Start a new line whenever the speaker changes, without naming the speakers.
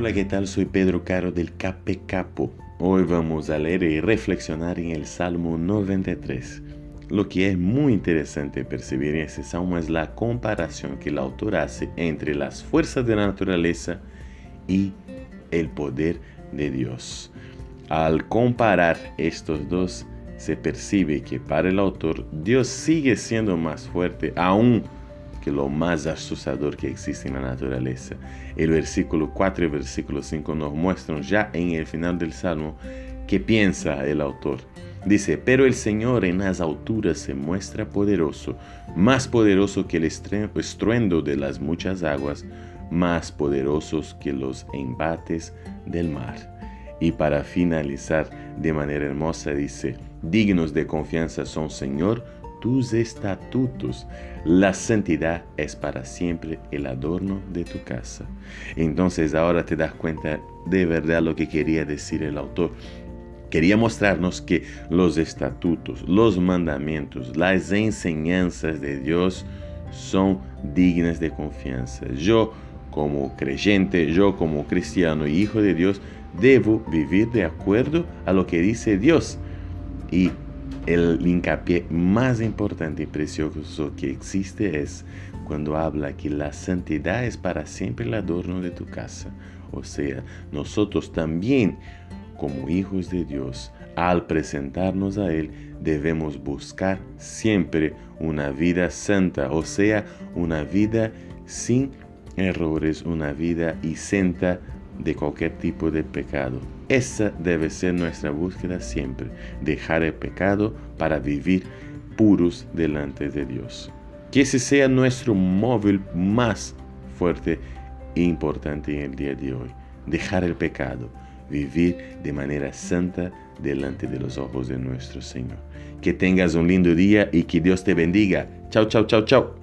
Hola, ¿qué tal? Soy Pedro Caro del Cape Capo. Hoy vamos a leer y reflexionar en el Salmo 93. Lo que es muy interesante percibir en ese salmo es la comparación que el autor hace entre las fuerzas de la naturaleza y el poder de Dios. Al comparar estos dos, se percibe que para el autor Dios sigue siendo más fuerte aún que lo más asustador que existe en la naturaleza. El versículo 4 y el versículo 5 nos muestran ya en el final del Salmo qué piensa el autor. Dice, pero el Señor en las alturas se muestra poderoso, más poderoso que el estruendo de las muchas aguas, más poderosos que los embates del mar. Y para finalizar de manera hermosa dice, dignos de confianza son Señor tus estatutos. La santidad es para siempre el adorno de tu casa. Entonces ahora te das cuenta de verdad lo que quería decir el autor. Quería mostrarnos que los estatutos, los mandamientos, las enseñanzas de Dios son dignas de confianza. Yo como creyente, yo como cristiano y hijo de Dios, debo vivir de acuerdo a lo que dice Dios. Y el hincapié más importante y precioso que existe es cuando habla que la santidad es para siempre el adorno de tu casa. O sea, nosotros también, como hijos de Dios, al presentarnos a Él, debemos buscar siempre una vida santa, o sea, una vida sin errores, una vida isenta de cualquier tipo de pecado. Esa debe ser nuestra búsqueda siempre, dejar el pecado para vivir puros delante de Dios. Que ese sea nuestro móvil más fuerte e importante en el día de hoy. Dejar el pecado, vivir de manera santa delante de los ojos de nuestro Señor. Que tengas un lindo día y que Dios te bendiga. Chao, chao, chao, chao.